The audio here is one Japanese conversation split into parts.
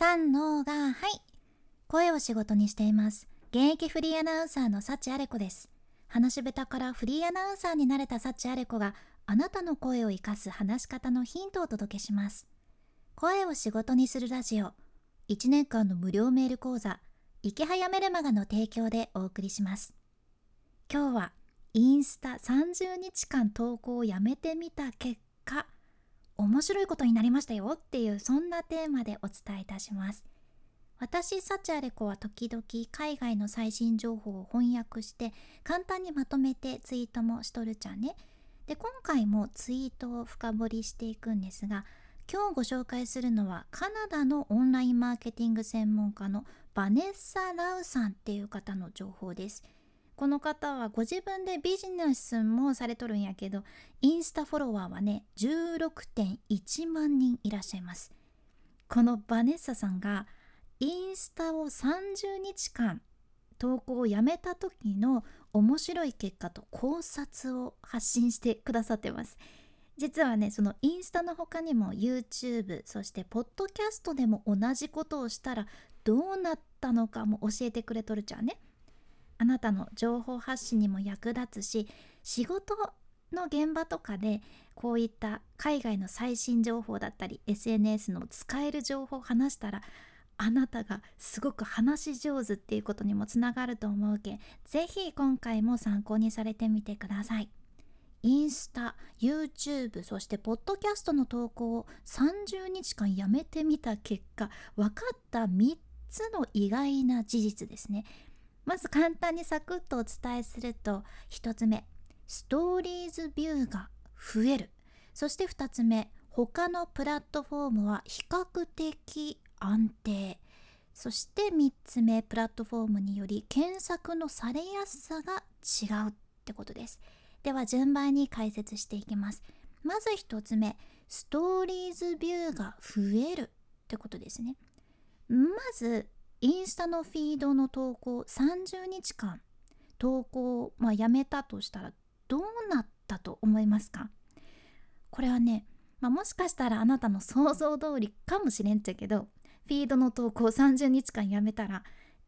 三のがはい。声を仕事にしています。現役フリーアナウンサーの幸あれ子です。話し下手からフリーアナウンサーになれた幸あれ子があなたの声を生かす話し方のヒントをお届けします。声を仕事にするラジオ。1年間の無料メール講座。池早メルマガの提供でお送りします。今日はインスタ30日間投稿をやめてみた結果。面白いことになりましたよっていうそんなテーマでお伝えいたします。私サチアレコは時々海外の最新情報を翻訳して簡単にまとめてツイートもしとるちゃんね。で今回もツイートを深掘りしていくんですが今日ご紹介するのはカナダのオンラインマーケティング専門家のバネッサ・ラウさんっていう方の情報です。この方はご自分でビジネスもされとるんやけどインスタフォロワーはね16.1万人いらっしゃいます。このバネッサさんがインスタを30日間投稿をやめた時の面白い結果と考察を発信してくださってます。実はねそのインスタの他にも YouTube そしてポッドキャストでも同じことをしたらどうなったのかも教えてくれとるじゃんね。あなたの情報発信にも役立つし仕事の現場とかでこういった海外の最新情報だったり SNS の使える情報を話したらあなたがすごく話し上手っていうことにもつながると思うけんぜひ今回も参考にされてみてください。インスタ YouTube そしてポッドキャストの投稿を30日間やめてみた結果分かった3つの意外な事実ですね。まず簡単にサクッとお伝えすると1つ目ストーリーズビューが増える。そして2つ目他のプラットフォームは比較的安定。そして3つ目プラットフォームにより検索のされやすさが違うってことです。では順番に解説していきます。まず1つ目ストーリーズビューが増えるってことですね。まずインスタのフィードの投稿30日間投稿を、まあ、やめたとしたらどうなったと思いますか？これはね、まあ、もしかしたらあなたの想像通りかもしれんちゃけどフィードの投稿30日間やめたら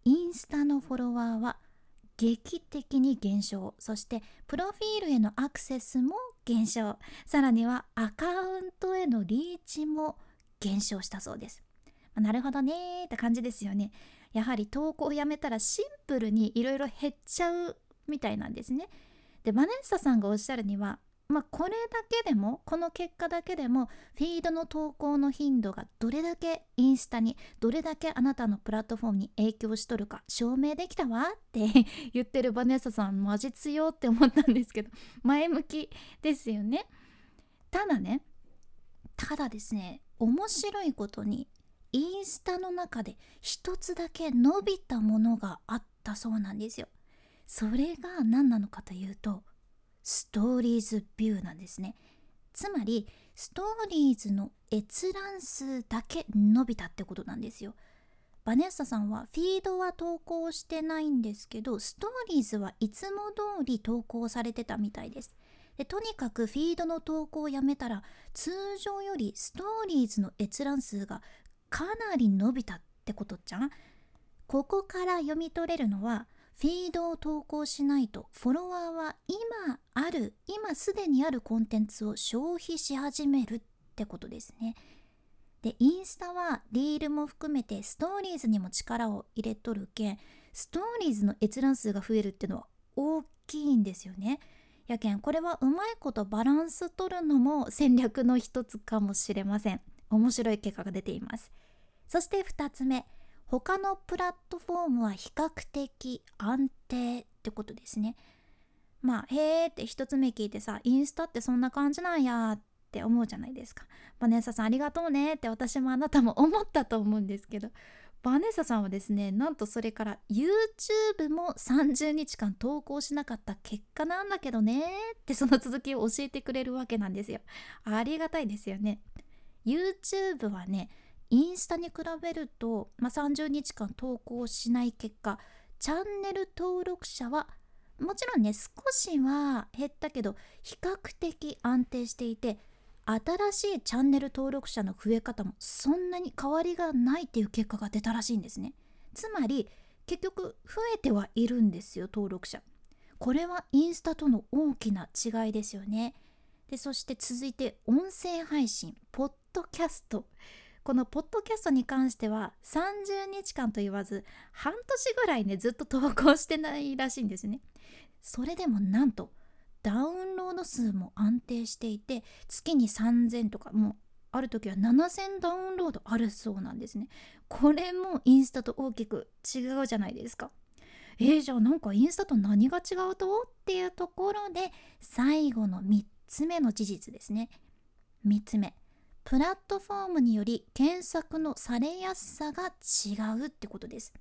インスタのフォロワーは劇的に減少。そしてプロフィールへのアクセスも減少。さらにはアカウントへのリーチも減少したそうです。なるほどねって感じですよね。やはり投稿をやめたらシンプルにいろいろ減っちゃうみたいなんですね。でバネッサさんがおっしゃるにはまあこれだけでもこの結果だけでもフィードの投稿の頻度がどれだけインスタにどれだけあなたのプラットフォームに影響しとるか証明できたわって 言ってるバネッサさんマジ強って思ったんですけど 前向きですよね。ただねただですね面白いことにインスタの中で一つだけ伸びたものがあったそうなんですよ。それが何なのかというとストーリーズビューなんですね。つまりストーリーズの閲覧数だけ伸びたってことなんですよ。バネッサさんはフィードは投稿してないんですけどストーリーズはいつも通り投稿されてたみたいです。でとにかくフィードの投稿をやめたら通常よりストーリーズの閲覧数がかなり伸びたってことじゃん？ここから読み取れるのはフィードを投稿しないとフォロワーは今ある今すでにあるコンテンツを消費し始めるってことですね。でインスタはリールも含めてストーリーズにも力を入れとるけんストーリーズの閲覧数が増えるってのは大きいんですよね。やけんこれはうまいことバランス取るのも戦略の一つかもしれません。面白い結果が出ています。そして2つ目他のプラットフォームは比較的安定ってことですね。まあへーって1つ目聞いてさインスタってそんな感じなんやって思うじゃないですか。バネッサさんありがとうねって私もあなたも思ったと思うんですけど。バネッサさんはですねなんとそれから YouTube も30日間投稿しなかった結果なんだけどねってその続きを教えてくれるわけなんですよ。ありがたいですよね。YouTube はねインスタに比べると、まあ、30日間投稿しない結果チャンネル登録者はもちろんね少しは減ったけど比較的安定していて新しいチャンネル登録者の増え方もそんなに変わりがないっていう結果が出たらしいんですね。つまり結局増えてはいるんですよ登録者。これはインスタとの大きな違いですよね。でそして続いて音声配信ポッドキャスト。このポッドキャストに関しては30日間と言わず半年ぐらいねずっと投稿してないらしいんですね。それでもなんとダウンロード数も安定していて月に3000とかもうある時は7000ダウンロードあるそうなんですね。これもインスタと大きく違うじゃないですか。えー、じゃあなんかインスタと何が違うと？っていうところで最後の3つ目の事実ですね。3つ目。プラットフォームにより検索のされやすさが違うってことです。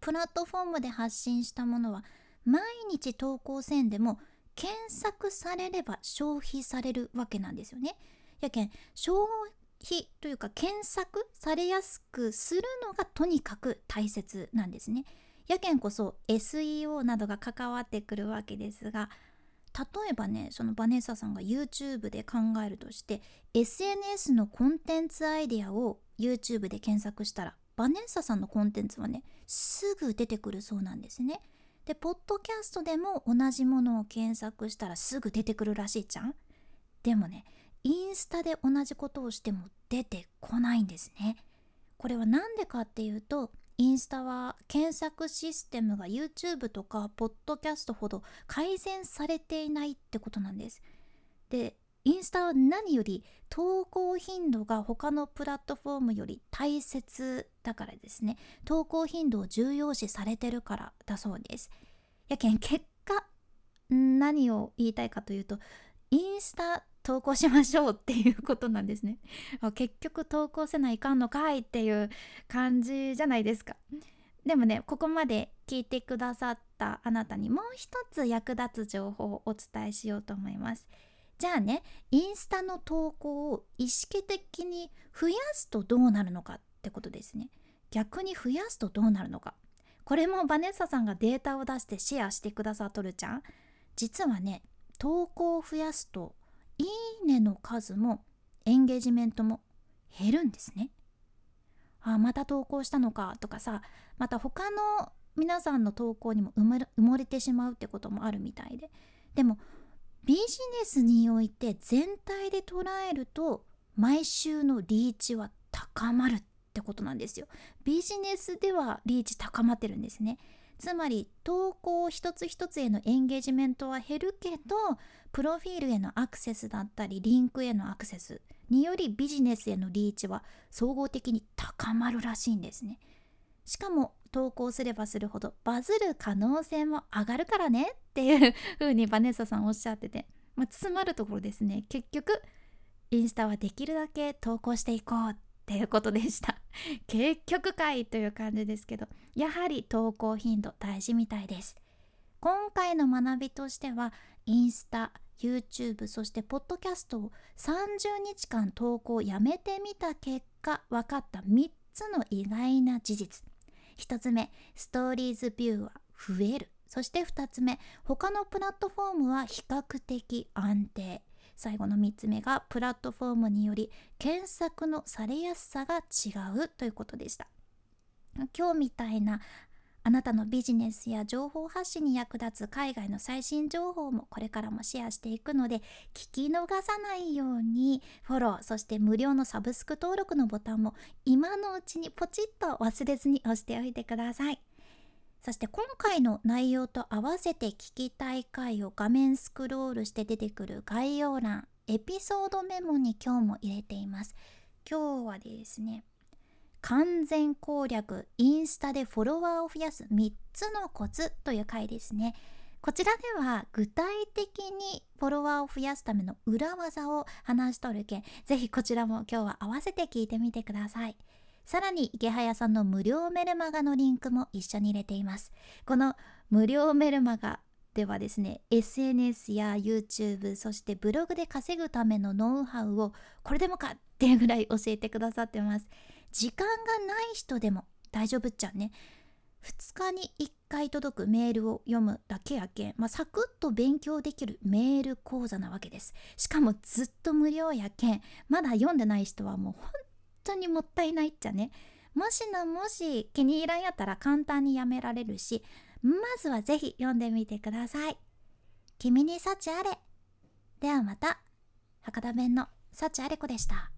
プラットフォームで発信したものは毎日投稿せんでも検索されれば消費されるわけなんですよね。やけん消費というか検索されやすくするのがとにかく大切なんですね。やけんこそ SEO などが関わってくるわけですが例えばねそのバネッサさんが YouTube で考えるとして SNS のコンテンツアイデアを YouTube で検索したらバネッサさんのコンテンツはねすぐ出てくるそうなんですね。でポッドキャストでも同じものを検索したらすぐ出てくるらしいじゃん。でもねインスタで同じことをしても出てこないんですね。これは何でかっていうとインスタは検索システムが YouTube とかポッドキャストほど改善されていないってことなんです。でインスタは何より投稿頻度が他のプラットフォームより大切だからですね投稿頻度を重要視されてるからだそうですやけん結果何を言いたいかというとインスタ投稿しましょうっていうことなんですね。結局投稿せないかんのかいっていう感じじゃないですか。でもねここまで聞いてくださったあなたにもう一つ役立つ情報をお伝えしようと思います。じゃあねインスタの投稿を意識的に増やすとどうなるのかってことですね。逆に増やすとどうなるのか。これもバネッサさんがデータを出してシェアしてくださっとるじゃん。実はね投稿を増やすといいねの数もエンゲージメントも減るんですね。あまた投稿したのかとかさまた他の皆さんの投稿にも埋もれてしまうってこともあるみたいで。でもビジネスにおいて全体で捉えると毎週のリーチは高まるってことなんですよ。ビジネスではリーチ高まってるんですね。つまり投稿一つ一つへのエンゲージメントは減るけどプロフィールへのアクセスだったりリンクへのアクセスによりビジネスへのリーチは総合的に高まるらしいんですね。しかも投稿すればするほどバズる可能性も上がるからねっていう風にバネッサさんおっしゃってて、まあ、詰まるところですね。結局インスタはできるだけ投稿していこうっていうことでした。結局かいという感じですけどやはり投稿頻度大事みたいです。今回の学びとしてはインスタ YouTube そしてポッドキャストを30日間投稿やめてみた結果分かった3つの意外な事実。1つ目ストーリーズビューは増える。そして2つ目他のプラットフォームは比較的安定。最後の3つ目がプラットフォームにより検索のされやすさが違うということでした。今日みたいなあなたのビジネスや情報発信に役立つ海外の最新情報もこれからもシェアしていくので聞き逃さないようにフォローそして無料のサブスク登録のボタンも今のうちにポチッと忘れずに押しておいてください。そして今回の内容と合わせて聞きたい回を画面スクロールして出てくる概要欄エピソードメモに今日も入れています。今日はですね完全攻略インスタでフォロワーを増やす3つのコツという回ですね。こちらでは具体的にフォロワーを増やすための裏技を話しとるけんぜひこちらも今日は合わせて聞いてみてください。さらに池早さんの無料メルマガのリンクも一緒に入れています。この無料メルマガではですね SNS や YouTube そしてブログで稼ぐためのノウハウをこれでもかっていうぐらい教えてくださってます。時間がない人でも大丈夫っちゃね。2日に1回届くメールを読むだけやけん、まあ、サクッと勉強できるメール講座なわけです。しかもずっと無料やけんまだ読んでない人はもう本当にもったいないっちゃね。もしのもし気に入らんやったら簡単にやめられるしまずはぜひ読んでみてください。君に幸あれ。ではまた博多弁の幸あれ子でした。